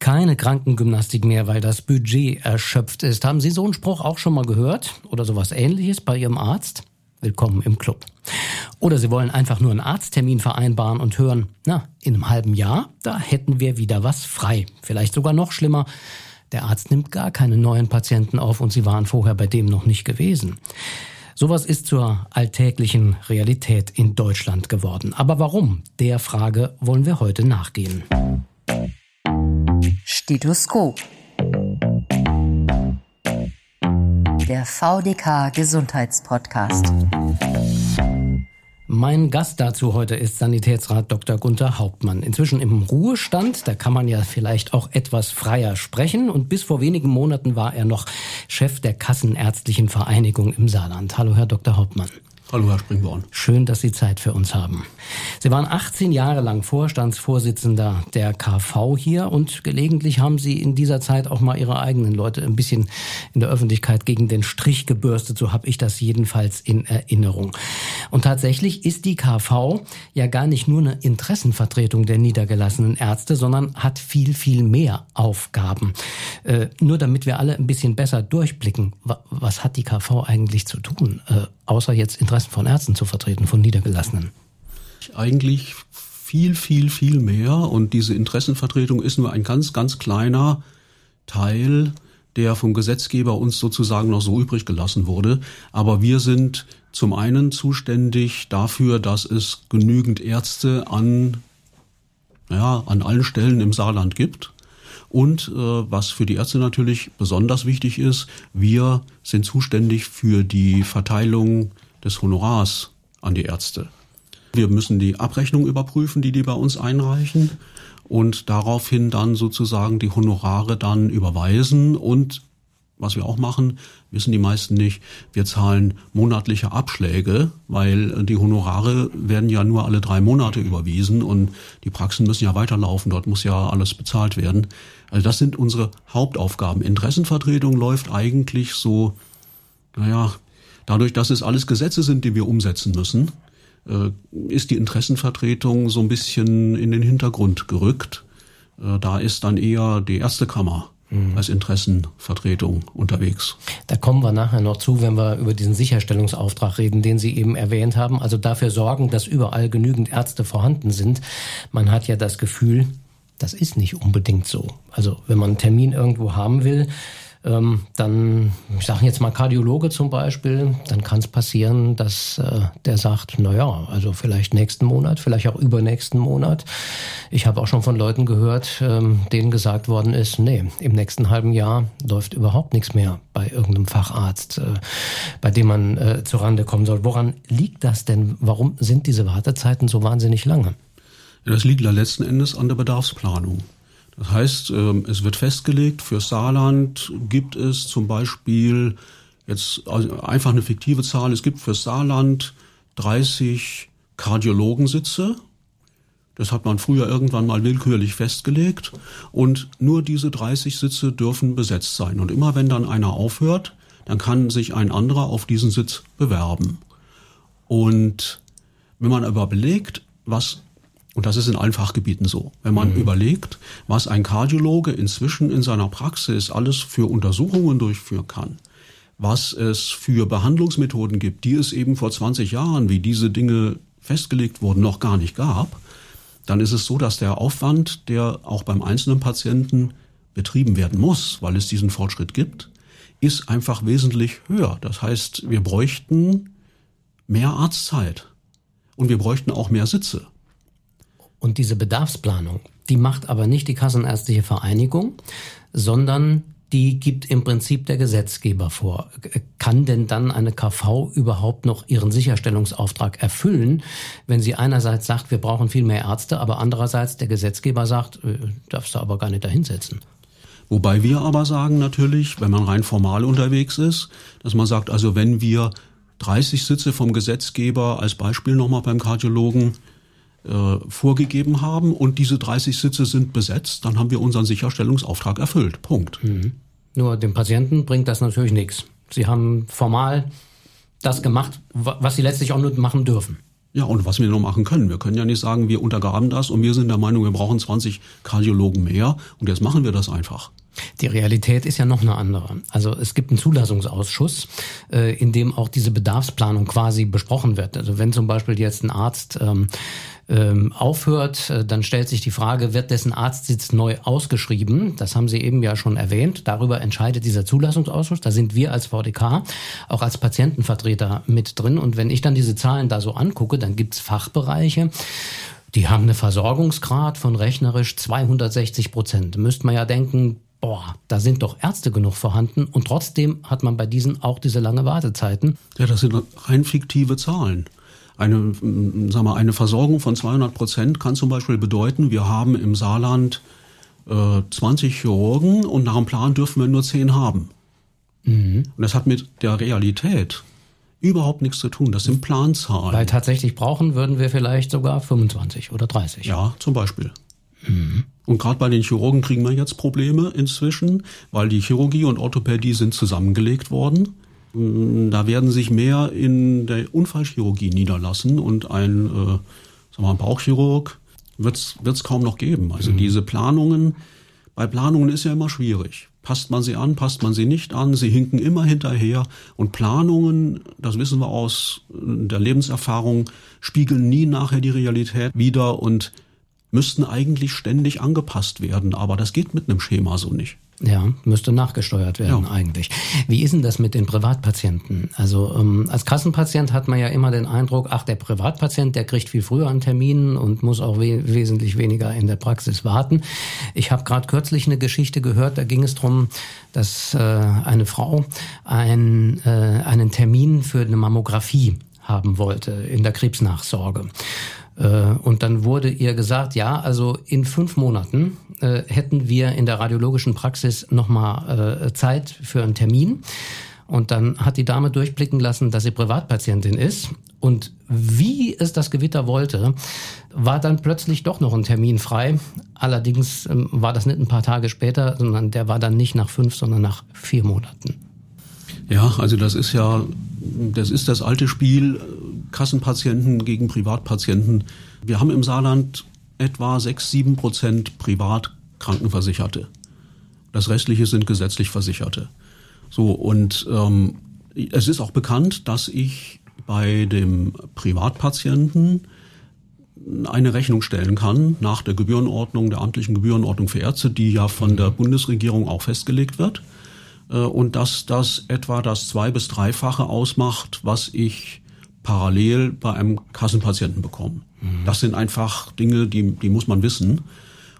Keine Krankengymnastik mehr, weil das Budget erschöpft ist. Haben Sie so einen Spruch auch schon mal gehört? Oder sowas ähnliches bei Ihrem Arzt? Willkommen im Club. Oder Sie wollen einfach nur einen Arzttermin vereinbaren und hören, na, in einem halben Jahr, da hätten wir wieder was frei. Vielleicht sogar noch schlimmer. Der Arzt nimmt gar keine neuen Patienten auf und Sie waren vorher bei dem noch nicht gewesen. Sowas ist zur alltäglichen Realität in Deutschland geworden. Aber warum? Der Frage wollen wir heute nachgehen. Stethoskop. Der VDK Gesundheitspodcast. Mein Gast dazu heute ist Sanitätsrat Dr. Gunther Hauptmann. Inzwischen im Ruhestand, da kann man ja vielleicht auch etwas freier sprechen. Und bis vor wenigen Monaten war er noch Chef der Kassenärztlichen Vereinigung im Saarland. Hallo, Herr Dr. Hauptmann. Hallo, Herr Springborn. Schön, dass Sie Zeit für uns haben. Sie waren 18 Jahre lang Vorstandsvorsitzender der KV hier und gelegentlich haben Sie in dieser Zeit auch mal Ihre eigenen Leute ein bisschen in der Öffentlichkeit gegen den Strich gebürstet. So habe ich das jedenfalls in Erinnerung. Und tatsächlich ist die KV ja gar nicht nur eine Interessenvertretung der niedergelassenen Ärzte, sondern hat viel, viel mehr Aufgaben. Äh, nur damit wir alle ein bisschen besser durchblicken, was hat die KV eigentlich zu tun? Äh, außer jetzt Interessen von Ärzten zu vertreten, von Niedergelassenen? Eigentlich viel, viel, viel mehr. Und diese Interessenvertretung ist nur ein ganz, ganz kleiner Teil, der vom Gesetzgeber uns sozusagen noch so übrig gelassen wurde. Aber wir sind zum einen zuständig dafür, dass es genügend Ärzte an, ja, an allen Stellen im Saarland gibt. Und äh, was für die Ärzte natürlich besonders wichtig ist, wir sind zuständig für die Verteilung des Honorars an die Ärzte. Wir müssen die Abrechnung überprüfen, die die bei uns einreichen und daraufhin dann sozusagen die Honorare dann überweisen und was wir auch machen, wissen die meisten nicht, wir zahlen monatliche Abschläge, weil die Honorare werden ja nur alle drei Monate überwiesen und die Praxen müssen ja weiterlaufen, dort muss ja alles bezahlt werden. Also das sind unsere Hauptaufgaben. Interessenvertretung läuft eigentlich so, naja, dadurch, dass es alles Gesetze sind, die wir umsetzen müssen, äh, ist die Interessenvertretung so ein bisschen in den Hintergrund gerückt. Äh, da ist dann eher die erste Kammer mhm. als Interessenvertretung unterwegs. Da kommen wir nachher noch zu, wenn wir über diesen Sicherstellungsauftrag reden, den Sie eben erwähnt haben. Also dafür sorgen, dass überall genügend Ärzte vorhanden sind. Man hat ja das Gefühl, das ist nicht unbedingt so. Also wenn man einen Termin irgendwo haben will, ähm, dann, ich sage jetzt mal Kardiologe zum Beispiel, dann kann es passieren, dass äh, der sagt, na ja, also vielleicht nächsten Monat, vielleicht auch übernächsten Monat. Ich habe auch schon von Leuten gehört, ähm, denen gesagt worden ist, nee, im nächsten halben Jahr läuft überhaupt nichts mehr bei irgendeinem Facharzt, äh, bei dem man äh, zurande kommen soll. Woran liegt das denn? Warum sind diese Wartezeiten so wahnsinnig lange? Das liegt ja letzten Endes an der Bedarfsplanung. Das heißt, ähm, es wird festgelegt, für Saarland gibt es zum Beispiel jetzt also einfach eine fiktive Zahl, es gibt für Saarland 30 Kardiologensitze. Das hat man früher irgendwann mal willkürlich festgelegt. Und nur diese 30 Sitze dürfen besetzt sein. Und immer wenn dann einer aufhört, dann kann sich ein anderer auf diesen Sitz bewerben. Und wenn man aber belegt, was und das ist in allen Fachgebieten so. Wenn man mhm. überlegt, was ein Kardiologe inzwischen in seiner Praxis alles für Untersuchungen durchführen kann, was es für Behandlungsmethoden gibt, die es eben vor 20 Jahren, wie diese Dinge festgelegt wurden, noch gar nicht gab, dann ist es so, dass der Aufwand, der auch beim einzelnen Patienten betrieben werden muss, weil es diesen Fortschritt gibt, ist einfach wesentlich höher. Das heißt, wir bräuchten mehr Arztzeit und wir bräuchten auch mehr Sitze. Und diese Bedarfsplanung, die macht aber nicht die Kassenärztliche Vereinigung, sondern die gibt im Prinzip der Gesetzgeber vor. Kann denn dann eine KV überhaupt noch ihren Sicherstellungsauftrag erfüllen, wenn sie einerseits sagt, wir brauchen viel mehr Ärzte, aber andererseits der Gesetzgeber sagt, äh, darfst du aber gar nicht dahinsetzen? Wobei wir aber sagen natürlich, wenn man rein formal unterwegs ist, dass man sagt, also wenn wir 30 Sitze vom Gesetzgeber als Beispiel nochmal beim Kardiologen äh, vorgegeben haben und diese 30 Sitze sind besetzt, dann haben wir unseren Sicherstellungsauftrag erfüllt. Punkt. Mhm. Nur dem Patienten bringt das natürlich nichts. Sie haben formal das gemacht, was sie letztlich auch nur machen dürfen. Ja, und was wir noch machen können. Wir können ja nicht sagen, wir untergraben das und wir sind der Meinung, wir brauchen 20 Kardiologen mehr und jetzt machen wir das einfach. Die Realität ist ja noch eine andere. Also es gibt einen Zulassungsausschuss, äh, in dem auch diese Bedarfsplanung quasi besprochen wird. Also wenn zum Beispiel jetzt ein Arzt ähm, ähm, aufhört, äh, dann stellt sich die Frage, wird dessen Arztsitz neu ausgeschrieben? Das haben Sie eben ja schon erwähnt. Darüber entscheidet dieser Zulassungsausschuss. Da sind wir als VDK auch als Patientenvertreter mit drin. Und wenn ich dann diese Zahlen da so angucke, dann gibt's Fachbereiche, die haben eine Versorgungsgrad von rechnerisch 260 Prozent. Müsste man ja denken, boah, da sind doch Ärzte genug vorhanden und trotzdem hat man bei diesen auch diese lange Wartezeiten. Ja, das sind rein fiktive Zahlen. Eine, sag mal, eine Versorgung von 200 Prozent kann zum Beispiel bedeuten, wir haben im Saarland äh, 20 Chirurgen und nach dem Plan dürfen wir nur 10 haben. Mhm. Und das hat mit der Realität überhaupt nichts zu tun. Das sind Planzahlen. Weil tatsächlich brauchen würden wir vielleicht sogar 25 oder 30. Ja, zum Beispiel. Und gerade bei den Chirurgen kriegen wir jetzt Probleme inzwischen, weil die Chirurgie und Orthopädie sind zusammengelegt worden. Mm, da werden sich mehr in der Unfallchirurgie niederlassen und ein, äh, sagen wir mal, Bauchchirurg wird es kaum noch geben. Also mhm. diese Planungen, bei Planungen ist ja immer schwierig. Passt man sie an, passt man sie nicht an, sie hinken immer hinterher. Und Planungen, das wissen wir aus der Lebenserfahrung, spiegeln nie nachher die Realität wieder und müssten eigentlich ständig angepasst werden, aber das geht mit einem Schema so nicht. Ja, müsste nachgesteuert werden ja. eigentlich. Wie ist denn das mit den Privatpatienten? Also ähm, als Kassenpatient hat man ja immer den Eindruck, ach, der Privatpatient, der kriegt viel früher einen Termin und muss auch we wesentlich weniger in der Praxis warten. Ich habe gerade kürzlich eine Geschichte gehört, da ging es drum, dass äh, eine Frau ein, äh, einen Termin für eine Mammographie haben wollte in der Krebsnachsorge. Äh, und dann wurde ihr gesagt, ja, also in fünf Monaten äh, hätten wir in der radiologischen Praxis nochmal äh, Zeit für einen Termin. Und dann hat die Dame durchblicken lassen, dass sie Privatpatientin ist. Und wie es das Gewitter wollte, war dann plötzlich doch noch ein Termin frei. Allerdings ähm, war das nicht ein paar Tage später, sondern der war dann nicht nach fünf, sondern nach vier Monaten. Ja, also das ist ja, das ist das alte Spiel Kassenpatienten gegen Privatpatienten. Wir haben im Saarland etwa sechs, sieben Prozent Privatkrankenversicherte. Das restliche sind gesetzlich Versicherte. So, und ähm, es ist auch bekannt, dass ich bei dem Privatpatienten eine Rechnung stellen kann nach der Gebührenordnung, der amtlichen Gebührenordnung für Ärzte, die ja von der Bundesregierung auch festgelegt wird. Äh, und dass das etwa das zwei- bis dreifache ausmacht, was ich parallel bei einem Kassenpatienten bekommen. Mhm. Das sind einfach Dinge, die, die muss man wissen.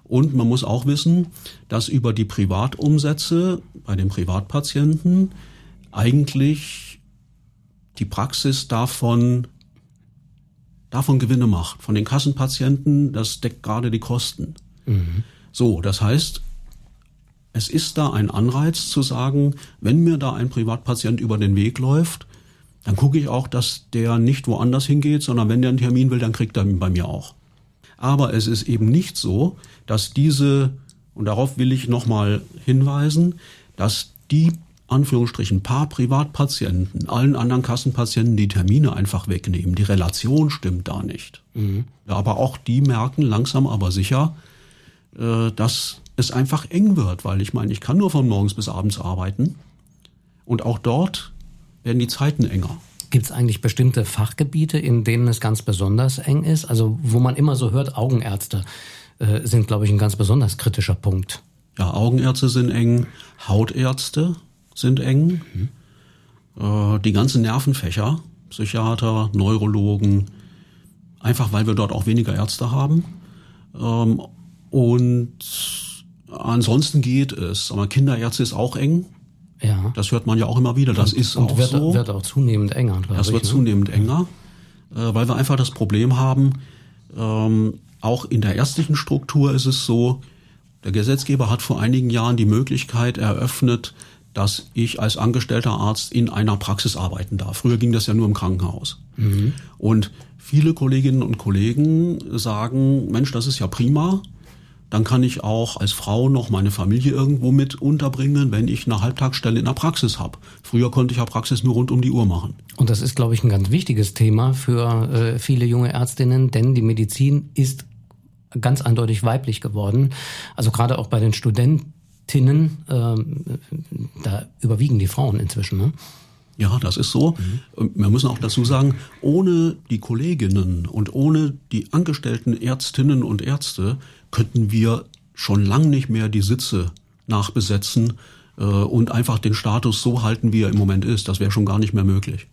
Und man muss auch wissen, dass über die Privatumsätze bei den Privatpatienten eigentlich die Praxis davon, davon Gewinne macht. Von den Kassenpatienten, das deckt gerade die Kosten. Mhm. So, das heißt, es ist da ein Anreiz zu sagen, wenn mir da ein Privatpatient über den Weg läuft, dann gucke ich auch, dass der nicht woanders hingeht, sondern wenn der einen Termin will, dann kriegt er ihn bei mir auch. Aber es ist eben nicht so, dass diese, und darauf will ich nochmal hinweisen, dass die Anführungsstrichen paar Privatpatienten allen anderen Kassenpatienten die Termine einfach wegnehmen. Die Relation stimmt da nicht. Mhm. Aber auch die merken langsam aber sicher, äh, dass es einfach eng wird, weil ich meine, ich kann nur von morgens bis abends arbeiten. Und auch dort werden die Zeiten enger. Gibt es eigentlich bestimmte Fachgebiete, in denen es ganz besonders eng ist? Also wo man immer so hört, Augenärzte äh, sind, glaube ich, ein ganz besonders kritischer Punkt. Ja, Augenärzte sind eng, Hautärzte sind eng, mhm. äh, die ganzen Nervenfächer, Psychiater, Neurologen, einfach weil wir dort auch weniger Ärzte haben. Ähm, und ansonsten geht es. Aber Kinderärzte ist auch eng. Ja. Das hört man ja auch immer wieder. Das und, ist und auch wird, so. wird auch zunehmend enger. Das wird ich, ne? zunehmend enger, äh, weil wir einfach das Problem haben, ähm, auch in der ärztlichen Struktur ist es so, der Gesetzgeber hat vor einigen Jahren die Möglichkeit eröffnet, dass ich als angestellter Arzt in einer Praxis arbeiten darf. Früher ging das ja nur im Krankenhaus. Mhm. Und viele Kolleginnen und Kollegen sagen, Mensch, das ist ja prima. Dann kann ich auch als Frau noch meine Familie irgendwo mit unterbringen, wenn ich eine Halbtagsstelle in der Praxis habe. Früher konnte ich ja Praxis nur rund um die Uhr machen. Und das ist, glaube ich, ein ganz wichtiges Thema für äh, viele junge Ärztinnen, denn die Medizin ist ganz eindeutig weiblich geworden. Also gerade auch bei den Studentinnen, äh, da überwiegen die Frauen inzwischen. Ne? Ja, das ist so. Mhm. Wir müssen auch dazu sagen, ohne die Kolleginnen und ohne die angestellten Ärztinnen und Ärzte könnten wir schon lang nicht mehr die Sitze nachbesetzen äh, und einfach den Status so halten, wie er im Moment ist. Das wäre schon gar nicht mehr möglich.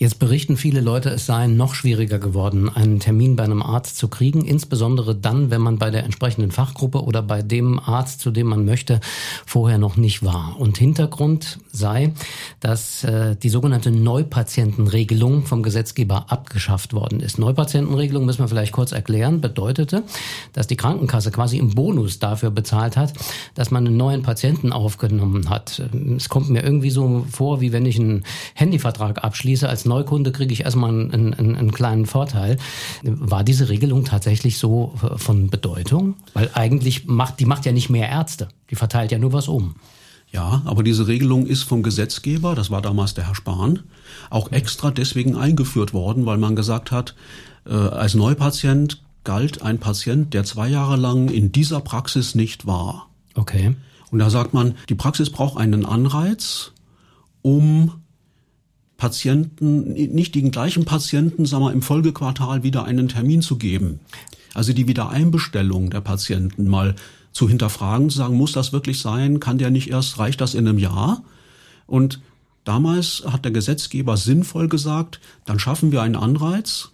Jetzt berichten viele Leute, es sei noch schwieriger geworden, einen Termin bei einem Arzt zu kriegen, insbesondere dann, wenn man bei der entsprechenden Fachgruppe oder bei dem Arzt, zu dem man möchte, vorher noch nicht war. Und Hintergrund sei, dass äh, die sogenannte Neupatientenregelung vom Gesetzgeber abgeschafft worden ist. Neupatientenregelung müssen wir vielleicht kurz erklären, bedeutete, dass die Krankenkasse quasi im Bonus dafür bezahlt hat, dass man einen neuen Patienten aufgenommen hat. Es kommt mir irgendwie so vor, wie wenn ich einen Handyvertrag abschließe abschließe als Neukunde, kriege ich erstmal einen, einen, einen kleinen Vorteil. War diese Regelung tatsächlich so äh, von Bedeutung? Weil eigentlich macht, die macht ja nicht mehr Ärzte. Die verteilt ja nur was um. Ja, aber diese Regelung ist vom Gesetzgeber, das war damals der Herr Spahn, auch extra deswegen eingeführt worden, weil man gesagt hat, äh, als Neupatient galt ein Patient, der zwei Jahre lang in dieser Praxis nicht war. Okay. Und da sagt man, die Praxis braucht einen Anreiz, um Patienten, nicht den gleichen Patienten, sagen wir, im Folgequartal wieder einen Termin zu geben. Also die Wiedereinbestellung der Patienten mal zu hinterfragen, zu sagen, muss das wirklich sein? Kann der nicht erst, reicht das in einem Jahr? Und damals hat der Gesetzgeber sinnvoll gesagt, dann schaffen wir einen Anreiz,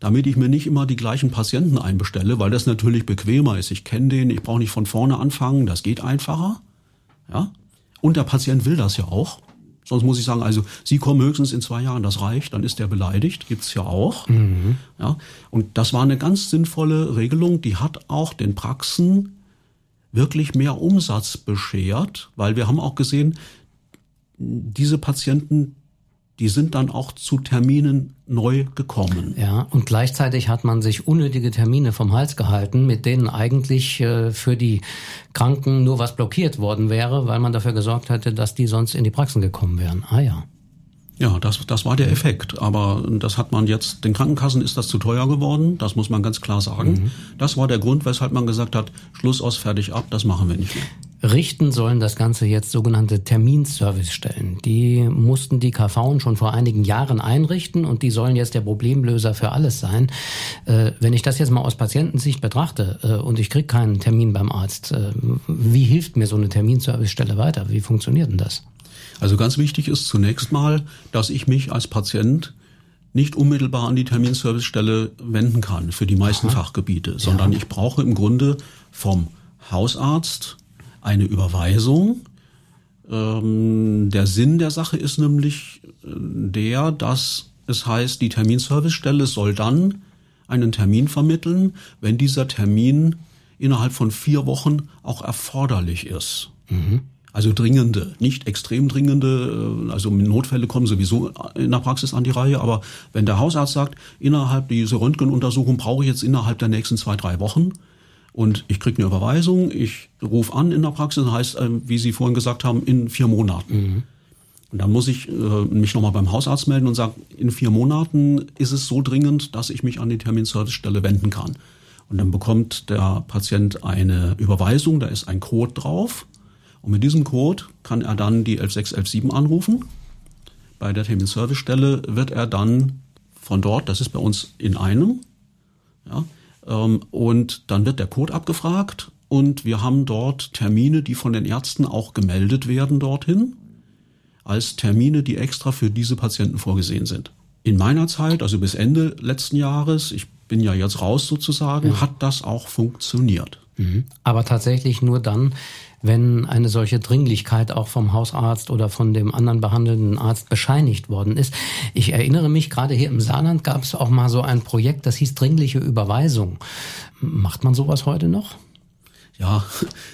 damit ich mir nicht immer die gleichen Patienten einbestelle, weil das natürlich bequemer ist. Ich kenne den, ich brauche nicht von vorne anfangen, das geht einfacher. Ja? Und der Patient will das ja auch. Sonst muss ich sagen, also Sie kommen höchstens in zwei Jahren, das reicht, dann ist der beleidigt, gibt's ja auch. Mhm. Ja, und das war eine ganz sinnvolle Regelung, die hat auch den Praxen wirklich mehr Umsatz beschert, weil wir haben auch gesehen, diese Patienten, die sind dann auch zu Terminen neu gekommen. Ja, und gleichzeitig hat man sich unnötige Termine vom Hals gehalten, mit denen eigentlich äh, für die Kranken nur was blockiert worden wäre, weil man dafür gesorgt hätte, dass die sonst in die Praxen gekommen wären. Ah ja. Ja, das, das war der Effekt. Aber das hat man jetzt, den Krankenkassen ist das zu teuer geworden, das muss man ganz klar sagen. Mhm. Das war der Grund, weshalb man gesagt hat, Schluss aus, fertig ab, das machen wir nicht mehr. Richten sollen das Ganze jetzt sogenannte Terminservicestellen. Die mussten die KV schon vor einigen Jahren einrichten und die sollen jetzt der Problemlöser für alles sein. Äh, wenn ich das jetzt mal aus Patientensicht betrachte äh, und ich kriege keinen Termin beim Arzt, äh, wie hilft mir so eine Terminservicestelle weiter? Wie funktioniert denn das? Also ganz wichtig ist zunächst mal, dass ich mich als Patient nicht unmittelbar an die Terminservicestelle wenden kann für die meisten Aha. Fachgebiete, sondern ja. ich brauche im Grunde vom Hausarzt eine Überweisung. Ähm, der Sinn der Sache ist nämlich äh, der, dass es heißt, die Terminservicestelle soll dann einen Termin vermitteln, wenn dieser Termin innerhalb von vier Wochen auch erforderlich ist. Mhm. Also dringende, nicht extrem dringende, äh, also Notfälle kommen sowieso in der Praxis an die Reihe, aber wenn der Hausarzt sagt, innerhalb dieser Röntgenuntersuchung brauche ich jetzt innerhalb der nächsten zwei, drei Wochen, und ich kriege eine Überweisung, ich rufe an in der Praxis, heißt, äh, wie Sie vorhin gesagt haben, in vier Monaten. Mhm. Und dann muss ich äh, mich nochmal beim Hausarzt melden und sagen, in vier Monaten ist es so dringend, dass ich mich an die Terminservicestelle wenden kann. Und dann bekommt der Patient eine Überweisung, da ist ein Code drauf. Und mit diesem Code kann er dann die 11617 anrufen. Bei der Terminservicestelle wird er dann von dort, das ist bei uns in einem, ja, ähm, und dann wird der Code abgefragt und wir haben dort Termine, die von den Ärzten auch gemeldet werden dorthin, als Termine, die extra für diese Patienten vorgesehen sind. In meiner Zeit, also bis Ende letzten Jahres, ich bin ja jetzt raus sozusagen, ja. hat das auch funktioniert. Mhm. Aber tatsächlich nur dann, wenn eine solche Dringlichkeit auch vom Hausarzt oder von dem anderen behandelnden Arzt bescheinigt worden ist. Ich erinnere mich, gerade hier im Saarland gab es auch mal so ein Projekt, das hieß dringliche Überweisung. Macht man sowas heute noch? Ja,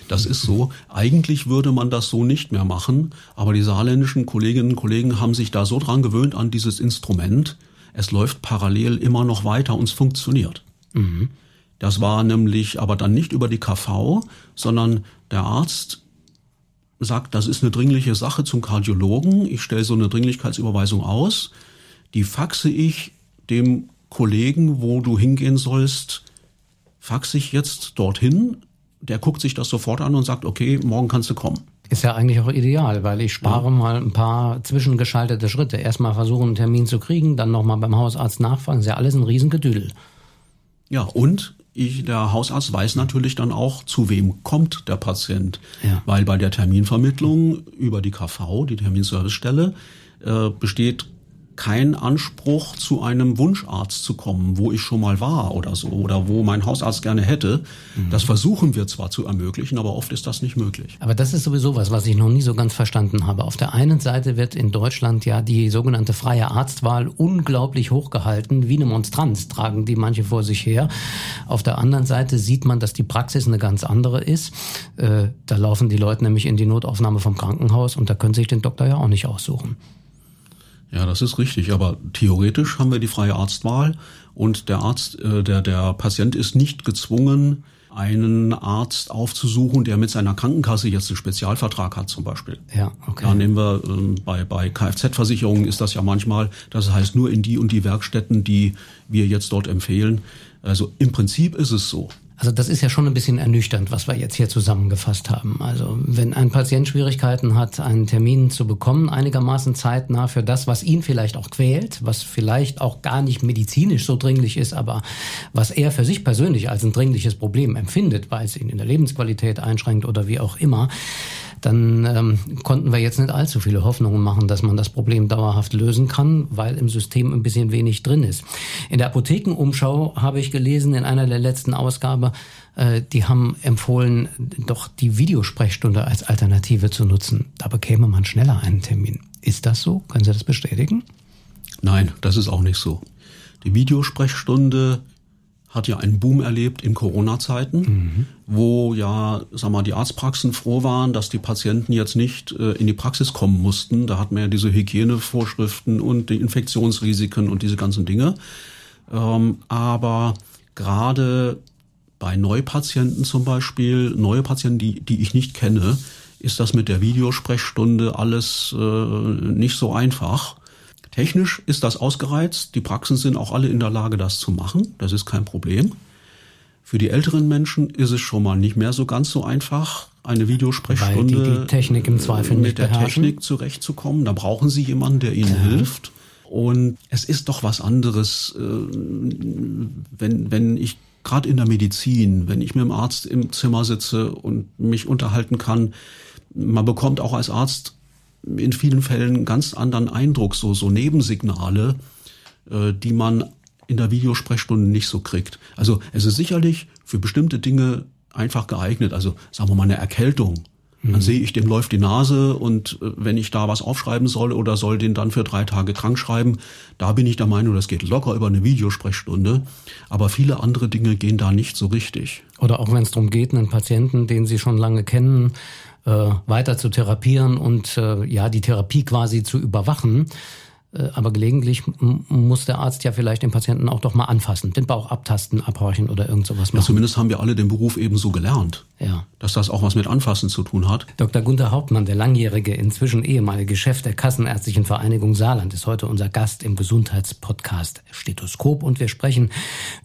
das ist so. Eigentlich würde man das so nicht mehr machen, aber die saarländischen Kolleginnen und Kollegen haben sich da so dran gewöhnt an dieses Instrument. Es läuft parallel immer noch weiter und es funktioniert. Mhm. Das war nämlich aber dann nicht über die KV, sondern der Arzt sagt, das ist eine dringliche Sache zum Kardiologen. Ich stelle so eine Dringlichkeitsüberweisung aus. Die faxe ich dem Kollegen, wo du hingehen sollst, faxe ich jetzt dorthin. Der guckt sich das sofort an und sagt, okay, morgen kannst du kommen. Ist ja eigentlich auch ideal, weil ich spare ja. mal ein paar zwischengeschaltete Schritte. Erstmal versuchen, einen Termin zu kriegen, dann nochmal beim Hausarzt nachfragen. ist ja alles ein Riesengedüdel. Ja, und ich, der Hausarzt weiß natürlich dann auch, zu wem kommt der Patient. Ja. Weil bei der Terminvermittlung über die KV, die Terminservicestelle, äh, besteht kein Anspruch, zu einem Wunscharzt zu kommen, wo ich schon mal war oder so, oder wo mein Hausarzt gerne hätte. Mhm. Das versuchen wir zwar zu ermöglichen, aber oft ist das nicht möglich. Aber das ist sowieso was, was ich noch nie so ganz verstanden habe. Auf der einen Seite wird in Deutschland ja die sogenannte freie Arztwahl unglaublich hochgehalten, wie eine Monstranz tragen die manche vor sich her. Auf der anderen Seite sieht man, dass die Praxis eine ganz andere ist. Äh, da laufen die Leute nämlich in die Notaufnahme vom Krankenhaus und da können sich den Doktor ja auch nicht aussuchen. Ja, das ist richtig. Aber theoretisch haben wir die freie Arztwahl und der Arzt, äh, der, der Patient ist nicht gezwungen, einen Arzt aufzusuchen, der mit seiner Krankenkasse jetzt einen Spezialvertrag hat zum Beispiel. Ja, okay. Da nehmen wir ähm, bei, bei Kfz-Versicherungen ist das ja manchmal, das heißt nur in die und die Werkstätten, die wir jetzt dort empfehlen. Also im Prinzip ist es so. Also das ist ja schon ein bisschen ernüchternd, was wir jetzt hier zusammengefasst haben. Also wenn ein Patient Schwierigkeiten hat, einen Termin zu bekommen, einigermaßen zeitnah für das, was ihn vielleicht auch quält, was vielleicht auch gar nicht medizinisch so dringlich ist, aber was er für sich persönlich als ein dringliches Problem empfindet, weil es ihn in der Lebensqualität einschränkt oder wie auch immer, dann ähm, konnten wir jetzt nicht allzu viele Hoffnungen machen, dass man das Problem dauerhaft lösen kann, weil im System ein bisschen wenig drin ist. In der Apothekenumschau habe ich gelesen, in einer der letzten Ausgabe, äh, die haben empfohlen, doch die Videosprechstunde als Alternative zu nutzen. Da bekäme man schneller einen Termin. Ist das so? Können Sie das bestätigen? Nein, das ist auch nicht so. Die Videosprechstunde hat ja einen Boom erlebt in Corona-Zeiten, mhm. wo ja, sag mal, die Arztpraxen froh waren, dass die Patienten jetzt nicht äh, in die Praxis kommen mussten. Da hat man ja diese Hygienevorschriften und die Infektionsrisiken und diese ganzen Dinge. Ähm, aber gerade bei Neupatienten zum Beispiel, neue Patienten, die, die ich nicht kenne, ist das mit der Videosprechstunde alles äh, nicht so einfach. Technisch ist das ausgereizt. Die Praxen sind auch alle in der Lage, das zu machen. Das ist kein Problem. Für die älteren Menschen ist es schon mal nicht mehr so ganz so einfach, eine Videosprechstunde Weil die, die Technik im Zweifel mit nicht der Technik zurechtzukommen. Da brauchen sie jemanden, der ihnen ja. hilft. Und es ist doch was anderes, äh, wenn, wenn ich gerade in der Medizin, wenn ich mit dem Arzt im Zimmer sitze und mich unterhalten kann, man bekommt auch als Arzt in vielen Fällen ganz anderen Eindruck, so, so Nebensignale, äh, die man in der Videosprechstunde nicht so kriegt. Also es ist sicherlich für bestimmte Dinge einfach geeignet. Also sagen wir mal eine Erkältung. Dann mhm. sehe ich, dem läuft die Nase und äh, wenn ich da was aufschreiben soll oder soll den dann für drei Tage krank schreiben, da bin ich der Meinung, das geht locker über eine Videosprechstunde. Aber viele andere Dinge gehen da nicht so richtig. Oder auch wenn es darum geht, einen Patienten, den Sie schon lange kennen, äh, weiter zu therapieren und äh, ja die Therapie quasi zu überwachen. Äh, aber gelegentlich muss der Arzt ja vielleicht den Patienten auch doch mal anfassen, den Bauch abtasten, abhorchen oder irgend sowas machen. Ja, zumindest haben wir alle den Beruf eben so gelernt. Ja. Dass das auch was mit Anfassen zu tun hat. Dr. Gunther Hauptmann, der langjährige, inzwischen ehemalige Chef der Kassenärztlichen Vereinigung Saarland, ist heute unser Gast im Gesundheitspodcast Stethoskop und wir sprechen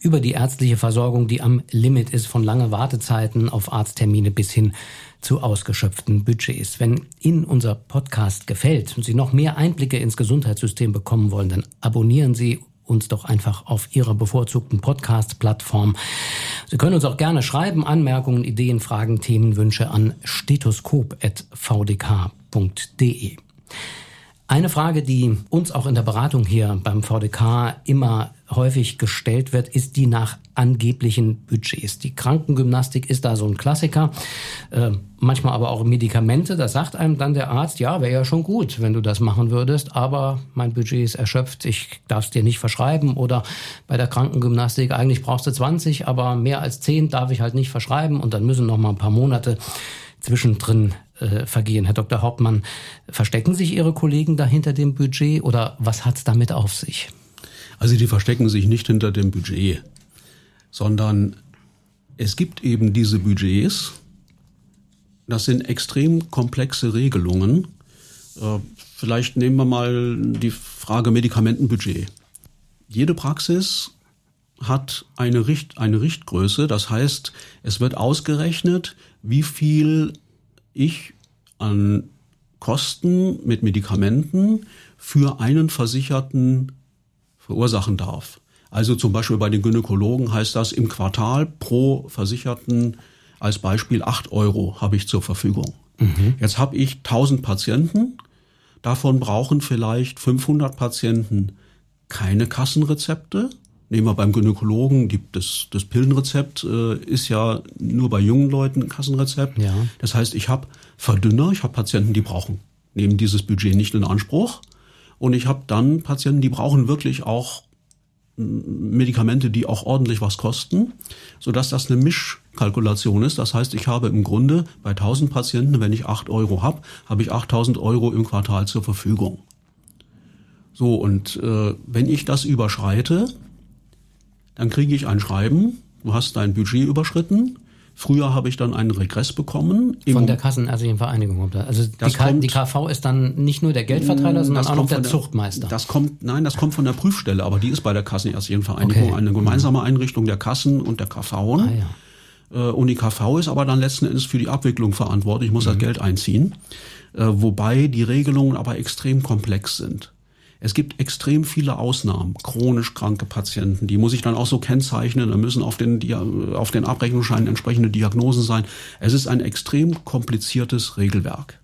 über die ärztliche Versorgung, die am Limit ist von lange Wartezeiten auf Arzttermine bis hin zu ausgeschöpften Budgets. Wenn Ihnen unser Podcast gefällt und Sie noch mehr Einblicke ins Gesundheitssystem bekommen wollen, dann abonnieren Sie uns doch einfach auf Ihrer bevorzugten Podcast-Plattform. Sie können uns auch gerne schreiben, Anmerkungen, Ideen, Fragen, Themenwünsche an stethoskop.vdk.de. Eine Frage, die uns auch in der Beratung hier beim VDK immer häufig gestellt wird, ist die nach angeblichen Budgets. Die Krankengymnastik ist da so ein Klassiker. Äh, manchmal aber auch Medikamente. Da sagt einem dann der Arzt, ja, wäre ja schon gut, wenn du das machen würdest, aber mein Budget ist erschöpft, ich darf es dir nicht verschreiben. Oder bei der Krankengymnastik, eigentlich brauchst du 20, aber mehr als 10 darf ich halt nicht verschreiben. Und dann müssen noch mal ein paar Monate zwischendrin äh, vergehen. Herr Dr. Hauptmann, verstecken sich Ihre Kollegen da hinter dem Budget oder was hat es damit auf sich? Also die verstecken sich nicht hinter dem Budget, sondern es gibt eben diese Budgets. Das sind extrem komplexe Regelungen. Äh, vielleicht nehmen wir mal die Frage Medikamentenbudget. Jede Praxis hat eine, Richt, eine Richtgröße. Das heißt, es wird ausgerechnet, wie viel ich an Kosten mit Medikamenten für einen Versicherten verursachen darf. Also zum Beispiel bei den Gynäkologen heißt das im Quartal pro Versicherten als Beispiel acht Euro habe ich zur Verfügung. Mhm. Jetzt habe ich 1000 Patienten, davon brauchen vielleicht 500 Patienten keine Kassenrezepte. Nehmen wir beim Gynäkologen, die, das, das Pillenrezept äh, ist ja nur bei jungen Leuten ein Kassenrezept. Ja. Das heißt, ich habe Verdünner, ich habe Patienten, die brauchen, nehmen dieses Budget nicht in Anspruch. Und ich habe dann Patienten, die brauchen wirklich auch Medikamente, die auch ordentlich was kosten, so dass das eine Mischkalkulation ist. Das heißt, ich habe im Grunde bei 1000 Patienten, wenn ich 8 Euro habe, habe ich 8000 Euro im Quartal zur Verfügung. So, und äh, wenn ich das überschreite, dann kriege ich ein Schreiben, du hast dein Budget überschritten, Früher habe ich dann einen Regress bekommen. Von der Kassenärztlichen Vereinigung. Also die, kommt, die, KV ist dann nicht nur der Geldverteiler, mm, sondern auch noch der, der, Zuchtmeister. Das kommt, nein, das kommt von der Prüfstelle, aber die ist bei der Kassenärztlichen Vereinigung okay. eine gemeinsame Einrichtung der Kassen und der KV. Ah, ja. Äh, und die KV ist aber dann letzten Endes für die Abwicklung verantwortlich, muss mhm. das Geld einziehen. Äh, wobei die Regelungen aber extrem komplex sind. Es gibt extrem viele Ausnahmen. Chronisch kranke Patienten, die muss ich dann auch so kennzeichnen. Da müssen auf den, auf den Abrechnungsscheinen entsprechende Diagnosen sein. Es ist ein extrem kompliziertes Regelwerk.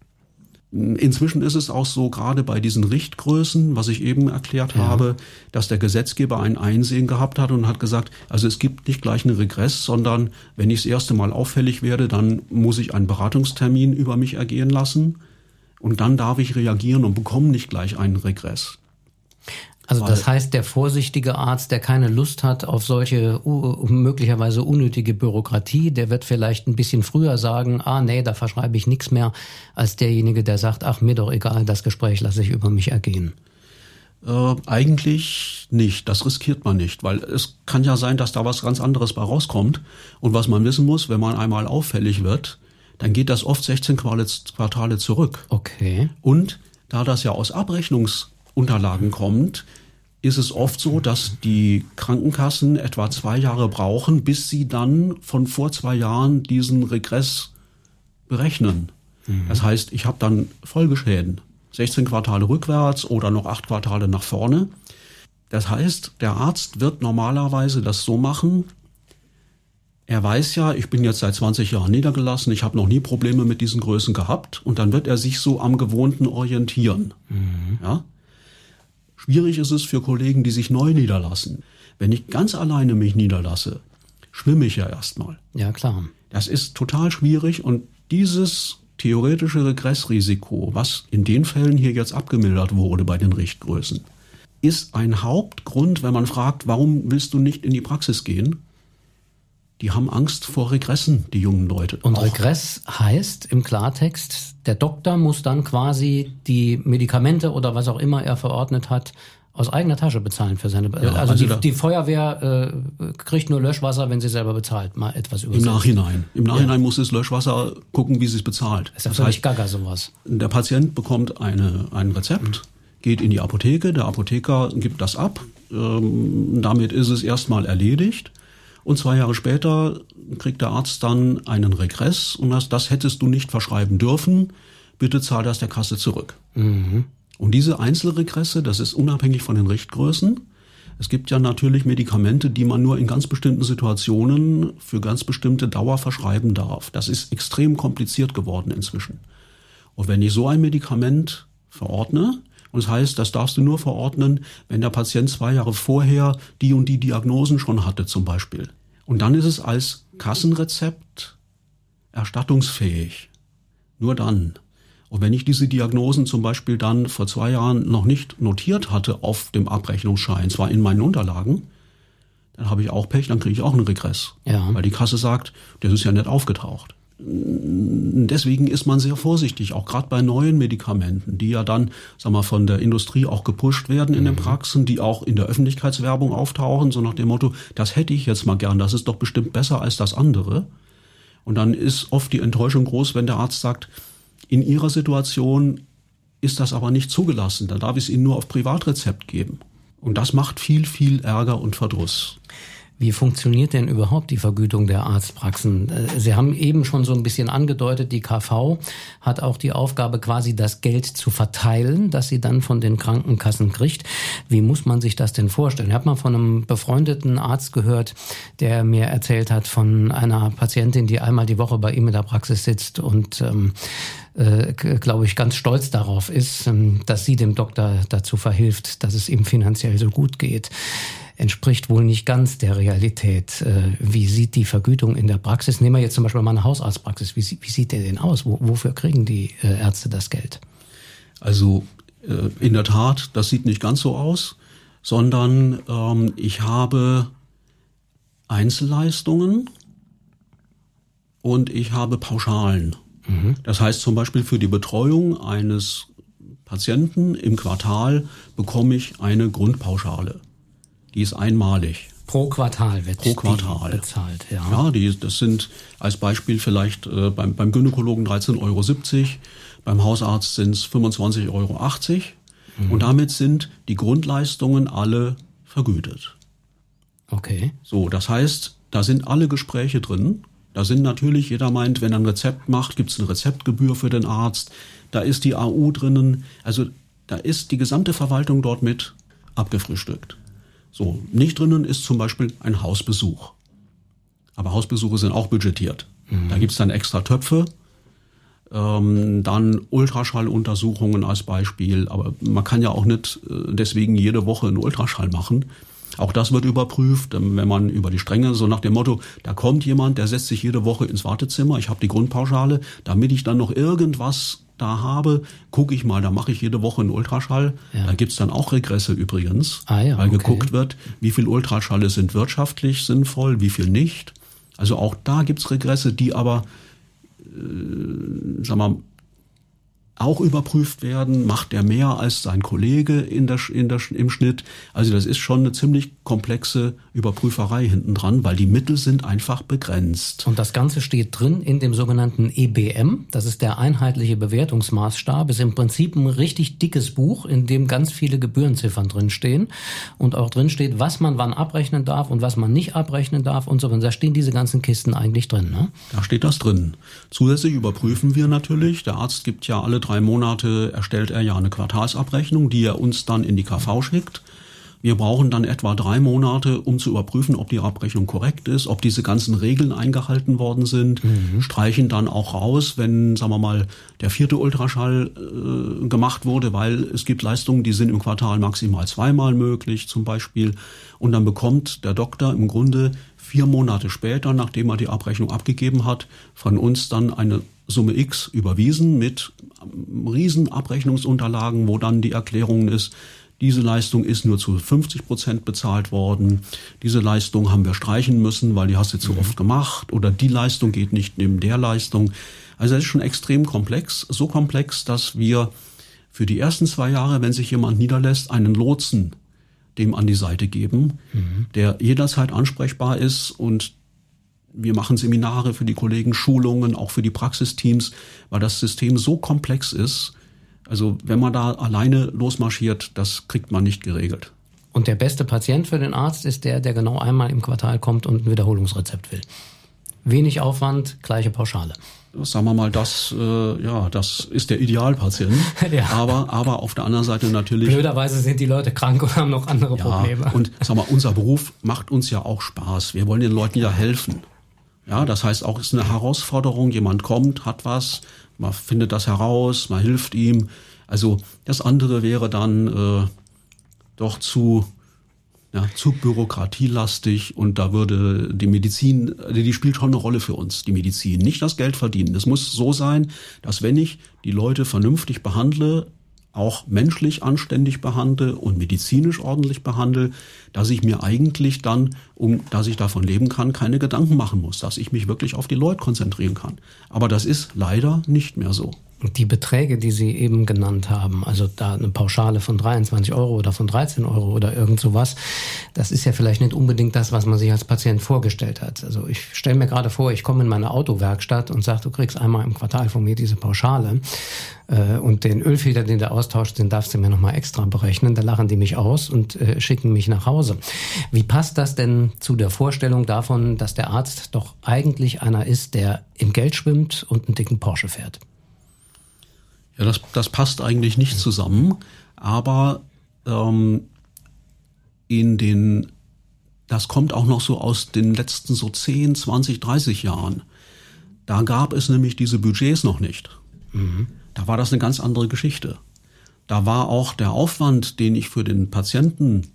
Inzwischen ist es auch so, gerade bei diesen Richtgrößen, was ich eben erklärt ja. habe, dass der Gesetzgeber ein Einsehen gehabt hat und hat gesagt, also es gibt nicht gleich einen Regress, sondern wenn ich das erste Mal auffällig werde, dann muss ich einen Beratungstermin über mich ergehen lassen und dann darf ich reagieren und bekomme nicht gleich einen Regress. Also das heißt, der vorsichtige Arzt, der keine Lust hat auf solche möglicherweise unnötige Bürokratie, der wird vielleicht ein bisschen früher sagen, ah nee, da verschreibe ich nichts mehr, als derjenige, der sagt, ach mir doch egal, das Gespräch lasse ich über mich ergehen. Äh, eigentlich nicht, das riskiert man nicht, weil es kann ja sein, dass da was ganz anderes bei rauskommt. Und was man wissen muss, wenn man einmal auffällig wird, dann geht das oft 16 Quartale zurück. Okay. Und da das ja aus Abrechnungsunterlagen kommt, ist es oft so, dass die Krankenkassen etwa zwei Jahre brauchen, bis sie dann von vor zwei Jahren diesen Regress berechnen. Mhm. Das heißt, ich habe dann Folgeschäden. 16 Quartale rückwärts oder noch acht Quartale nach vorne. Das heißt, der Arzt wird normalerweise das so machen, er weiß ja, ich bin jetzt seit 20 Jahren niedergelassen, ich habe noch nie Probleme mit diesen Größen gehabt und dann wird er sich so am Gewohnten orientieren. Mhm. Ja? Schwierig ist es für Kollegen, die sich neu niederlassen. Wenn ich ganz alleine mich niederlasse, schwimme ich ja erstmal. Ja, klar. Das ist total schwierig und dieses theoretische Regressrisiko, was in den Fällen hier jetzt abgemildert wurde bei den Richtgrößen, ist ein Hauptgrund, wenn man fragt, warum willst du nicht in die Praxis gehen? Die haben Angst vor Regressen, die jungen Leute. Und auch. Regress heißt im Klartext, der Doktor muss dann quasi die Medikamente oder was auch immer er verordnet hat, aus eigener Tasche bezahlen für seine. Ja, also, also die, die, Feuerwehr äh, kriegt nur Löschwasser, wenn sie selber bezahlt, mal etwas übersetzt. Im Nachhinein. Im Nachhinein ja. muss das Löschwasser gucken, wie sie es bezahlt. Ist ja das heißt, gaga sowas. Der Patient bekommt eine, ein Rezept, mhm. geht in die Apotheke, der Apotheker gibt das ab. Ähm, damit ist es erstmal erledigt. Und zwei Jahre später kriegt der Arzt dann einen Regress und das, das hättest du nicht verschreiben dürfen. Bitte zahl das der Kasse zurück. Mhm. Und diese Einzelregresse, das ist unabhängig von den Richtgrößen. Es gibt ja natürlich Medikamente, die man nur in ganz bestimmten Situationen für ganz bestimmte Dauer verschreiben darf. Das ist extrem kompliziert geworden inzwischen. Und wenn ich so ein Medikament verordne, und das heißt, das darfst du nur verordnen, wenn der Patient zwei Jahre vorher die und die Diagnosen schon hatte zum Beispiel. Und dann ist es als Kassenrezept erstattungsfähig. Nur dann. Und wenn ich diese Diagnosen zum Beispiel dann vor zwei Jahren noch nicht notiert hatte auf dem Abrechnungsschein, zwar in meinen Unterlagen, dann habe ich auch Pech, dann kriege ich auch einen Regress. Ja. Weil die Kasse sagt, das ist ja nicht aufgetaucht. Deswegen ist man sehr vorsichtig, auch gerade bei neuen Medikamenten, die ja dann, sag mal, von der Industrie auch gepusht werden in mhm. den Praxen, die auch in der Öffentlichkeitswerbung auftauchen, so nach dem Motto, das hätte ich jetzt mal gern, das ist doch bestimmt besser als das andere. Und dann ist oft die Enttäuschung groß, wenn der Arzt sagt, in Ihrer Situation ist das aber nicht zugelassen, da darf ich es Ihnen nur auf Privatrezept geben. Und das macht viel, viel Ärger und Verdruss. Wie funktioniert denn überhaupt die Vergütung der Arztpraxen? Äh, Sie haben eben schon so ein bisschen angedeutet, die KV hat auch die Aufgabe, quasi das Geld zu verteilen, das sie dann von den Krankenkassen kriegt. Wie muss man sich das denn vorstellen? Ich habe mal von einem befreundeten Arzt gehört, der mir erzählt hat von einer Patientin, die einmal die Woche bei ihm in der Praxis sitzt und ähm, äh, glaube ich, ganz stolz darauf ist, ähm, dass sie dem Doktor dazu verhilft, dass es ihm finanziell so gut geht entspricht wohl nicht ganz der Realität. Äh, wie sieht die Vergütung in der Praxis? Nehmen wir jetzt zum Beispiel mal eine Hausarztpraxis. Wie, wie sieht der denn aus? Wo, wofür kriegen die äh, Ärzte das Geld? Also in der Tat, das sieht nicht ganz so aus, sondern ähm, ich habe Einzelleistungen und ich habe Pauschalen. Mhm. Das heißt zum Beispiel für die Betreuung eines Patienten im Quartal bekomme ich eine Grundpauschale. Die ist einmalig. Pro Quartal wird Pro Quartal. bezahlt. Ja, ja die, das sind als Beispiel vielleicht äh, beim, beim Gynäkologen 13,70 Euro, beim Hausarzt sind es 25,80 Euro. Mhm. Und damit sind die Grundleistungen alle vergütet. Okay. So, das heißt, da sind alle Gespräche drin. Da sind natürlich, jeder meint, wenn er ein Rezept macht, gibt es eine Rezeptgebühr für den Arzt. Da ist die AU drinnen. Also da ist die gesamte Verwaltung dort mit abgefrühstückt. So, nicht drinnen ist zum Beispiel ein Hausbesuch. Aber Hausbesuche sind auch budgetiert. Mhm. Da gibt's dann extra Töpfe, ähm, dann Ultraschalluntersuchungen als Beispiel. Aber man kann ja auch nicht äh, deswegen jede Woche einen Ultraschall machen. Auch das wird überprüft, ähm, wenn man über die Stränge, so nach dem Motto, da kommt jemand, der setzt sich jede Woche ins Wartezimmer, ich habe die Grundpauschale, damit ich dann noch irgendwas da habe, gucke ich mal, da mache ich jede Woche einen Ultraschall. Ja. Da gibt's dann auch Regresse übrigens, ah, ja, weil okay. geguckt wird, wie viel Ultraschalle sind wirtschaftlich sinnvoll, wie viel nicht. Also auch da gibt's Regresse, die aber, äh, sag mal, auch überprüft werden, macht er mehr als sein Kollege in der, in der, im Schnitt. Also das ist schon eine ziemlich komplexe Überprüferei hinten dran, weil die Mittel sind einfach begrenzt. Und das Ganze steht drin in dem sogenannten EBM. Das ist der einheitliche Bewertungsmaßstab. Ist im Prinzip ein richtig dickes Buch, in dem ganz viele Gebührenziffern drinstehen und auch drin steht, was man wann abrechnen darf und was man nicht abrechnen darf und so weiter. Da stehen diese ganzen Kisten eigentlich drin. Ne? Da steht das drin. Zusätzlich überprüfen wir natürlich. Der Arzt gibt ja alle drei Monate erstellt er ja eine Quartalsabrechnung, die er uns dann in die KV schickt. Wir brauchen dann etwa drei Monate, um zu überprüfen, ob die Abrechnung korrekt ist, ob diese ganzen Regeln eingehalten worden sind, mhm. streichen dann auch raus, wenn, sagen wir mal, der vierte Ultraschall äh, gemacht wurde, weil es gibt Leistungen, die sind im Quartal maximal zweimal möglich, zum Beispiel. Und dann bekommt der Doktor im Grunde vier Monate später, nachdem er die Abrechnung abgegeben hat, von uns dann eine Summe X überwiesen mit riesen Abrechnungsunterlagen, wo dann die Erklärung ist, diese Leistung ist nur zu 50 Prozent bezahlt worden. Diese Leistung haben wir streichen müssen, weil die hast du zu mhm. oft gemacht. Oder die Leistung geht nicht neben der Leistung. Also es ist schon extrem komplex. So komplex, dass wir für die ersten zwei Jahre, wenn sich jemand niederlässt, einen Lotsen dem an die Seite geben, mhm. der jederzeit ansprechbar ist und wir machen Seminare für die Kollegen, Schulungen, auch für die Praxisteams, weil das System so komplex ist. Also wenn man da alleine losmarschiert, das kriegt man nicht geregelt. Und der beste Patient für den Arzt ist der, der genau einmal im Quartal kommt und ein Wiederholungsrezept will. Wenig Aufwand, gleiche Pauschale. Sagen wir mal, das, äh, ja, das ist der Idealpatient. ja. Aber, aber auf der anderen Seite natürlich. Blöderweise sind die Leute krank und haben noch andere ja, Probleme. Und sag mal, unser Beruf macht uns ja auch Spaß. Wir wollen den Leuten ja helfen. Ja, das heißt auch, es ist eine Herausforderung. Jemand kommt, hat was, man findet das heraus, man hilft ihm. Also das andere wäre dann äh, doch zu ja, zu bürokratielastig und da würde die Medizin, die spielt schon eine Rolle für uns, die Medizin, nicht das Geld verdienen. Es muss so sein, dass wenn ich die Leute vernünftig behandle, auch menschlich anständig behandle und medizinisch ordentlich behandle, dass ich mir eigentlich dann, um dass ich davon leben kann, keine Gedanken machen muss, dass ich mich wirklich auf die Leute konzentrieren kann. Aber das ist leider nicht mehr so. Die Beträge, die Sie eben genannt haben, also da eine Pauschale von 23 Euro oder von 13 Euro oder irgend sowas, das ist ja vielleicht nicht unbedingt das, was man sich als Patient vorgestellt hat. Also ich stelle mir gerade vor, ich komme in meine Autowerkstatt und sage, du kriegst einmal im Quartal von mir diese Pauschale äh, und den Ölfilter, den du austauscht, den darfst du mir nochmal extra berechnen. Da lachen die mich aus und äh, schicken mich nach Hause. Wie passt das denn zu der Vorstellung davon, dass der Arzt doch eigentlich einer ist, der im Geld schwimmt und einen dicken Porsche fährt? Ja, das, das passt eigentlich nicht zusammen, aber ähm, in den, das kommt auch noch so aus den letzten so 10, 20, 30 Jahren. Da gab es nämlich diese Budgets noch nicht. Mhm. Da war das eine ganz andere Geschichte. Da war auch der Aufwand, den ich für den Patienten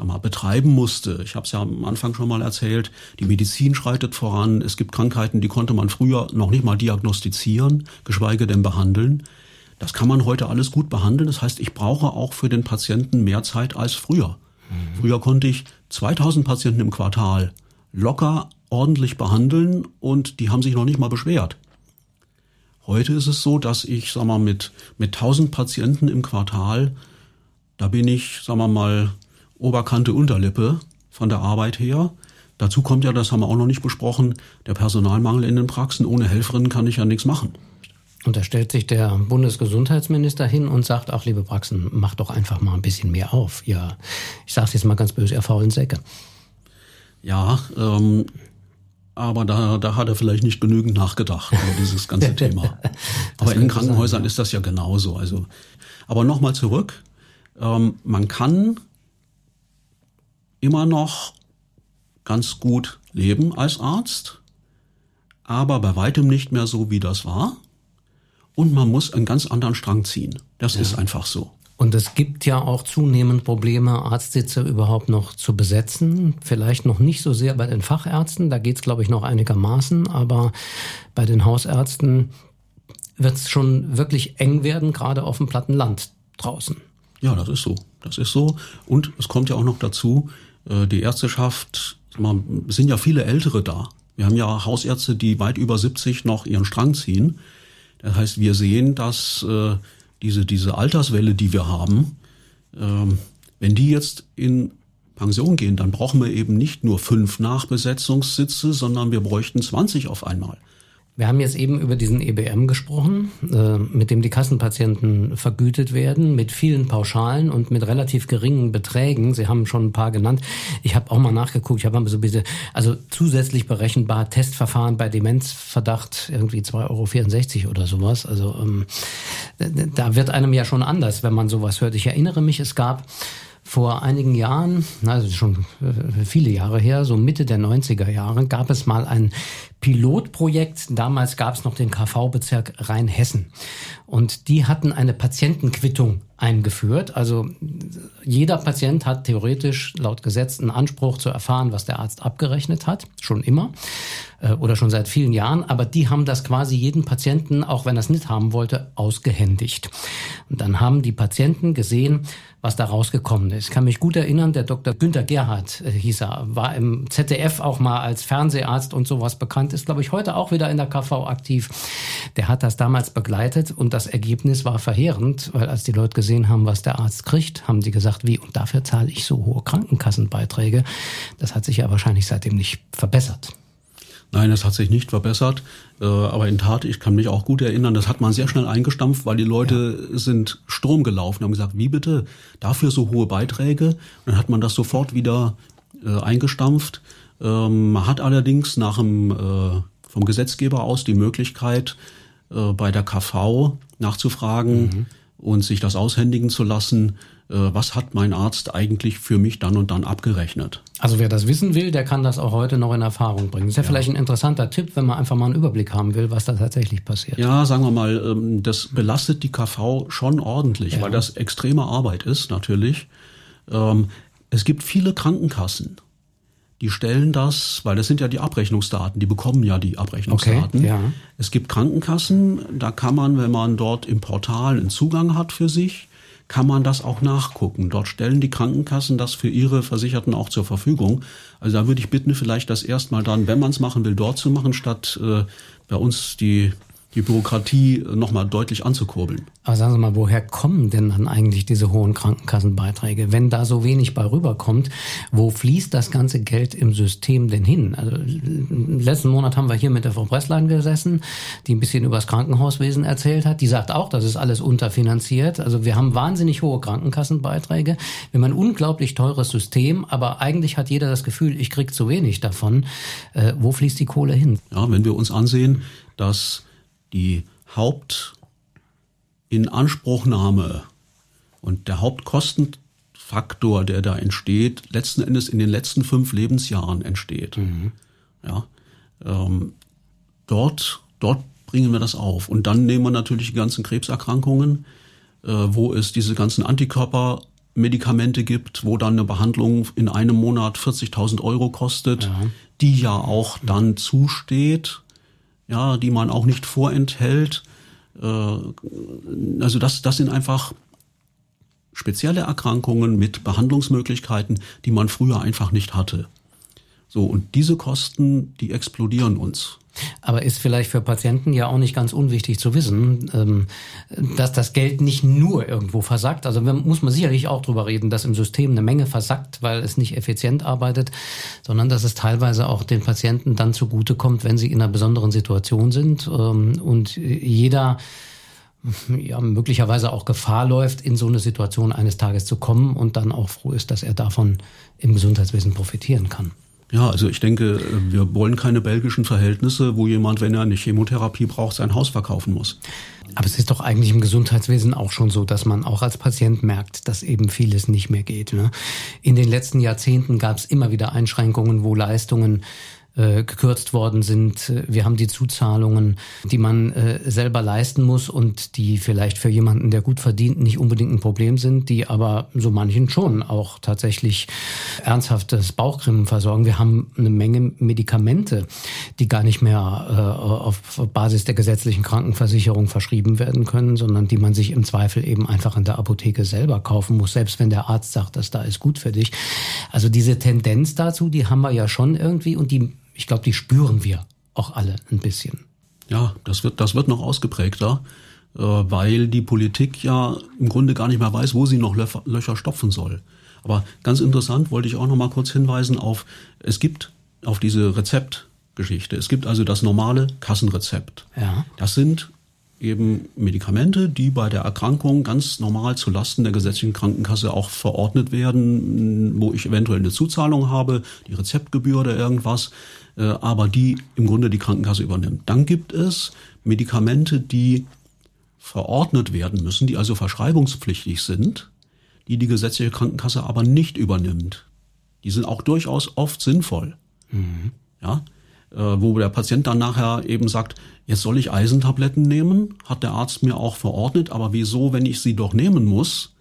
sag mal, betreiben musste. Ich habe es ja am Anfang schon mal erzählt, die Medizin schreitet voran. Es gibt Krankheiten, die konnte man früher noch nicht mal diagnostizieren, geschweige denn behandeln. Das kann man heute alles gut behandeln. Das heißt, ich brauche auch für den Patienten mehr Zeit als früher. Mhm. Früher konnte ich 2000 Patienten im Quartal locker ordentlich behandeln und die haben sich noch nicht mal beschwert. Heute ist es so, dass ich, sag mal, mit, mit 1000 Patienten im Quartal, da bin ich, sagen wir mal, Oberkante, Unterlippe von der Arbeit her. Dazu kommt ja, das haben wir auch noch nicht besprochen, der Personalmangel in den Praxen. Ohne Helferinnen kann ich ja nichts machen. Und da stellt sich der Bundesgesundheitsminister hin und sagt, ach liebe Praxen, macht doch einfach mal ein bisschen mehr auf. Ja, ich sage jetzt mal ganz böse, ihr faulen Säcke. Ja, ähm, aber da, da hat er vielleicht nicht genügend nachgedacht über dieses ganze Thema. aber in Krankenhäusern sein, ja. ist das ja genauso. Also, aber nochmal zurück. Ähm, man kann immer noch ganz gut leben als Arzt, aber bei weitem nicht mehr so, wie das war. Und man muss einen ganz anderen Strang ziehen. Das ja. ist einfach so. Und es gibt ja auch zunehmend Probleme, Arztsitze überhaupt noch zu besetzen. Vielleicht noch nicht so sehr bei den Fachärzten, da geht's glaube ich, noch einigermaßen, aber bei den Hausärzten wird es schon wirklich eng werden, gerade auf dem platten Land draußen. Ja, das ist so. Das ist so. Und es kommt ja auch noch dazu, die Ärzteschaft, es sind ja viele Ältere da. Wir haben ja Hausärzte, die weit über 70 noch ihren Strang ziehen. Das heißt, wir sehen, dass äh, diese, diese Alterswelle, die wir haben, ähm, wenn die jetzt in Pension gehen, dann brauchen wir eben nicht nur fünf Nachbesetzungssitze, sondern wir bräuchten 20 auf einmal. Wir haben jetzt eben über diesen EBM gesprochen, äh, mit dem die Kassenpatienten vergütet werden, mit vielen Pauschalen und mit relativ geringen Beträgen. Sie haben schon ein paar genannt. Ich habe auch mal nachgeguckt, ich habe mal so bitte, also zusätzlich berechenbar Testverfahren bei Demenzverdacht irgendwie 2,64 Euro oder sowas. Also ähm, da wird einem ja schon anders, wenn man sowas hört. Ich erinnere mich, es gab vor einigen Jahren, also schon äh, viele Jahre her, so Mitte der 90er Jahre, gab es mal ein Pilotprojekt. Damals gab es noch den KV-Bezirk Rheinhessen. Und die hatten eine Patientenquittung eingeführt. Also jeder Patient hat theoretisch laut Gesetz einen Anspruch zu erfahren, was der Arzt abgerechnet hat. Schon immer äh, oder schon seit vielen Jahren. Aber die haben das quasi jeden Patienten, auch wenn er es nicht haben wollte, ausgehändigt. Und dann haben die Patienten gesehen, was da rausgekommen ist. Ich kann mich gut erinnern, der Dr. Günther Gerhardt äh, hieß er, war im ZDF auch mal als Fernseharzt und sowas bekannt, ist, glaube ich, heute auch wieder in der KV aktiv. Der hat das damals begleitet und das Ergebnis war verheerend, weil als die Leute gesehen haben, was der Arzt kriegt, haben sie gesagt, wie, und dafür zahle ich so hohe Krankenkassenbeiträge. Das hat sich ja wahrscheinlich seitdem nicht verbessert. Nein, das hat sich nicht verbessert. Äh, aber in Tat, ich kann mich auch gut erinnern, das hat man sehr schnell eingestampft, weil die Leute ja. sind Strom gelaufen, haben gesagt, wie bitte, dafür so hohe Beiträge? Und dann hat man das sofort wieder äh, eingestampft. Ähm, man hat allerdings nach dem, äh, vom Gesetzgeber aus die Möglichkeit, bei der KV nachzufragen mhm. und sich das aushändigen zu lassen, was hat mein Arzt eigentlich für mich dann und dann abgerechnet. Also wer das wissen will, der kann das auch heute noch in Erfahrung bringen. Das ist ja, ja. vielleicht ein interessanter Tipp, wenn man einfach mal einen Überblick haben will, was da tatsächlich passiert. Ja, sagen wir mal, ähm, das belastet die KV schon ordentlich, ja. weil das extreme Arbeit ist natürlich. Ähm, es gibt viele Krankenkassen, die stellen das, weil das sind ja die Abrechnungsdaten, die bekommen ja die Abrechnungsdaten. Okay, ja. Es gibt Krankenkassen, da kann man, wenn man dort im Portal einen Zugang hat für sich, kann man das auch nachgucken. Dort stellen die Krankenkassen das für ihre Versicherten auch zur Verfügung. Also da würde ich bitten, vielleicht das erstmal dann, wenn man es machen will, dort zu machen, statt äh, bei uns die die Bürokratie nochmal deutlich anzukurbeln. Aber sagen Sie mal, woher kommen denn dann eigentlich diese hohen Krankenkassenbeiträge? Wenn da so wenig bei rüberkommt, wo fließt das ganze Geld im System denn hin? Also, letzten Monat haben wir hier mit der Frau Bresslein gesessen, die ein bisschen über das Krankenhauswesen erzählt hat. Die sagt auch, das ist alles unterfinanziert. Also wir haben wahnsinnig hohe Krankenkassenbeiträge. Wir haben ein unglaublich teures System, aber eigentlich hat jeder das Gefühl, ich krieg zu wenig davon. Äh, wo fließt die Kohle hin? Ja, wenn wir uns ansehen, dass die Hauptinanspruchnahme und der Hauptkostenfaktor, der da entsteht, letzten Endes in den letzten fünf Lebensjahren entsteht. Mhm. Ja, ähm, dort, dort bringen wir das auf. Und dann nehmen wir natürlich die ganzen Krebserkrankungen, äh, wo es diese ganzen Antikörpermedikamente gibt, wo dann eine Behandlung in einem Monat 40.000 Euro kostet, ja. die ja auch dann zusteht ja, die man auch nicht vorenthält. Äh, also das, das sind einfach spezielle Erkrankungen mit Behandlungsmöglichkeiten, die man früher einfach nicht hatte. So, und diese Kosten, die explodieren uns. Aber ist vielleicht für Patienten ja auch nicht ganz unwichtig zu wissen, ähm, dass das Geld nicht nur irgendwo versackt. Also muss man sicherlich auch drüber reden, dass im System eine Menge versackt, weil es nicht effizient arbeitet, sondern dass es teilweise auch den Patienten dann zugutekommt, wenn sie in einer besonderen Situation sind ähm, und jeder ja, möglicherweise auch Gefahr läuft, in so eine Situation eines Tages zu kommen und dann auch froh ist, dass er davon im Gesundheitswesen profitieren kann. Ja, also ich denke, wir wollen keine belgischen Verhältnisse, wo jemand, wenn er eine Chemotherapie braucht, sein Haus verkaufen muss. Aber es ist doch eigentlich im Gesundheitswesen auch schon so, dass man auch als Patient merkt, dass eben vieles nicht mehr geht. Ne? In den letzten Jahrzehnten gab es immer wieder Einschränkungen, wo Leistungen äh, gekürzt worden sind. Wir haben die Zuzahlungen, die man äh, selber leisten muss und die vielleicht für jemanden, der gut verdient, nicht unbedingt ein Problem sind, die aber so manchen schon auch tatsächlich ernsthaftes Bauchgrimmen versorgen. Wir haben eine Menge Medikamente, die gar nicht mehr äh, auf Basis der gesetzlichen Krankenversicherung verschrieben werden können, sondern die man sich im Zweifel eben einfach in der Apotheke selber kaufen muss, selbst wenn der Arzt sagt, dass da ist gut für dich. Also diese Tendenz dazu, die haben wir ja schon irgendwie und die ich glaube, die spüren wir auch alle ein bisschen. Ja, das wird, das wird noch ausgeprägter, äh, weil die Politik ja im Grunde gar nicht mehr weiß, wo sie noch Löcher stopfen soll. Aber ganz interessant wollte ich auch noch mal kurz hinweisen auf, es gibt auf diese Rezeptgeschichte. Es gibt also das normale Kassenrezept. Ja. Das sind eben Medikamente, die bei der Erkrankung ganz normal zu Lasten der gesetzlichen Krankenkasse auch verordnet werden, wo ich eventuell eine Zuzahlung habe, die Rezeptgebühr oder irgendwas. Äh, aber die im Grunde die Krankenkasse übernimmt. Dann gibt es Medikamente, die verordnet werden müssen, die also verschreibungspflichtig sind, die die gesetzliche Krankenkasse aber nicht übernimmt. Die sind auch durchaus oft sinnvoll. Mhm. Ja, wo der Patient dann nachher eben sagt, jetzt soll ich Eisentabletten nehmen, hat der Arzt mir auch verordnet, aber wieso, wenn ich sie doch nehmen muss,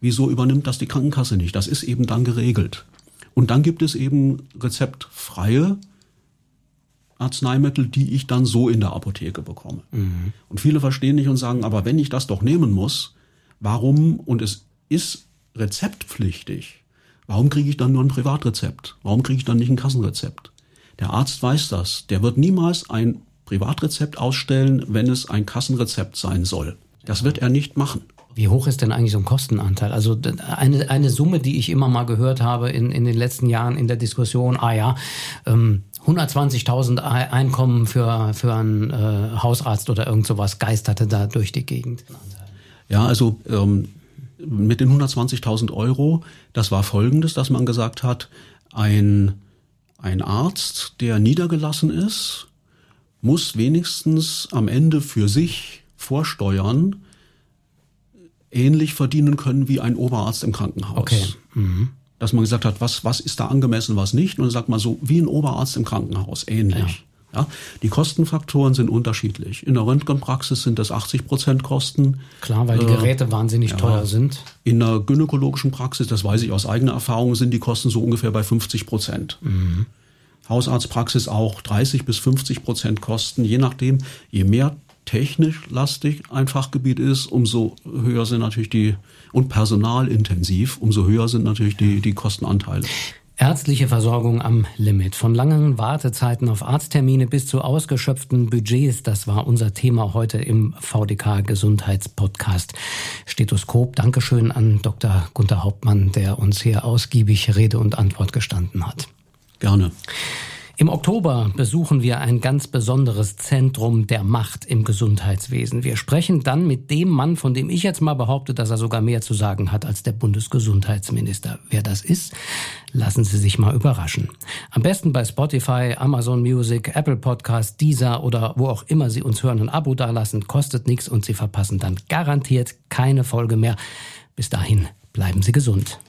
wieso übernimmt das die Krankenkasse nicht? Das ist eben dann geregelt. Und dann gibt es eben rezeptfreie Arzneimittel, die ich dann so in der Apotheke bekomme. Mhm. Und viele verstehen nicht und sagen, aber wenn ich das doch nehmen muss, warum, und es ist rezeptpflichtig, warum kriege ich dann nur ein Privatrezept? Warum kriege ich dann nicht ein Kassenrezept? Der Arzt weiß das. Der wird niemals ein Privatrezept ausstellen, wenn es ein Kassenrezept sein soll. Das wird er nicht machen. Wie hoch ist denn eigentlich so ein Kostenanteil? Also eine, eine Summe, die ich immer mal gehört habe in, in den letzten Jahren in der Diskussion, ah ja, ähm, 120.000 Einkommen für, für einen äh, Hausarzt oder irgend sowas geisterte da durch die Gegend. Ja, also ähm, mit den 120.000 Euro, das war folgendes, dass man gesagt hat, ein, ein Arzt, der niedergelassen ist, muss wenigstens am Ende für sich vorsteuern, ähnlich verdienen können wie ein Oberarzt im Krankenhaus. Okay. Mhm. Dass man gesagt hat, was, was ist da angemessen, was nicht. Und dann sagt man so, wie ein Oberarzt im Krankenhaus, ähnlich. Ja, die Kostenfaktoren sind unterschiedlich. In der Röntgenpraxis sind das 80 Prozent Kosten. Klar, weil die äh, Geräte äh, wahnsinnig ja, teuer sind. In der gynäkologischen Praxis, das weiß ich aus eigener Erfahrung, sind die Kosten so ungefähr bei 50 Prozent. Mhm. Hausarztpraxis auch 30 bis 50 Prozent Kosten, je nachdem. Je mehr technisch lastig ein Fachgebiet ist, umso höher sind natürlich die und personalintensiv, umso höher sind natürlich die, die Kostenanteile. Ärztliche Versorgung am Limit. Von langen Wartezeiten auf Arzttermine bis zu ausgeschöpften Budgets. Das war unser Thema heute im VDK Gesundheitspodcast. Stethoskop. Dankeschön an Dr. Gunther Hauptmann, der uns hier ausgiebig Rede und Antwort gestanden hat. Gerne. Im Oktober besuchen wir ein ganz besonderes Zentrum der Macht im Gesundheitswesen. Wir sprechen dann mit dem Mann, von dem ich jetzt mal behaupte, dass er sogar mehr zu sagen hat als der Bundesgesundheitsminister. Wer das ist, lassen Sie sich mal überraschen. Am besten bei Spotify, Amazon Music, Apple Podcast, Deezer oder wo auch immer Sie uns hören ein Abo dalassen. Kostet nichts und Sie verpassen dann garantiert keine Folge mehr. Bis dahin bleiben Sie gesund.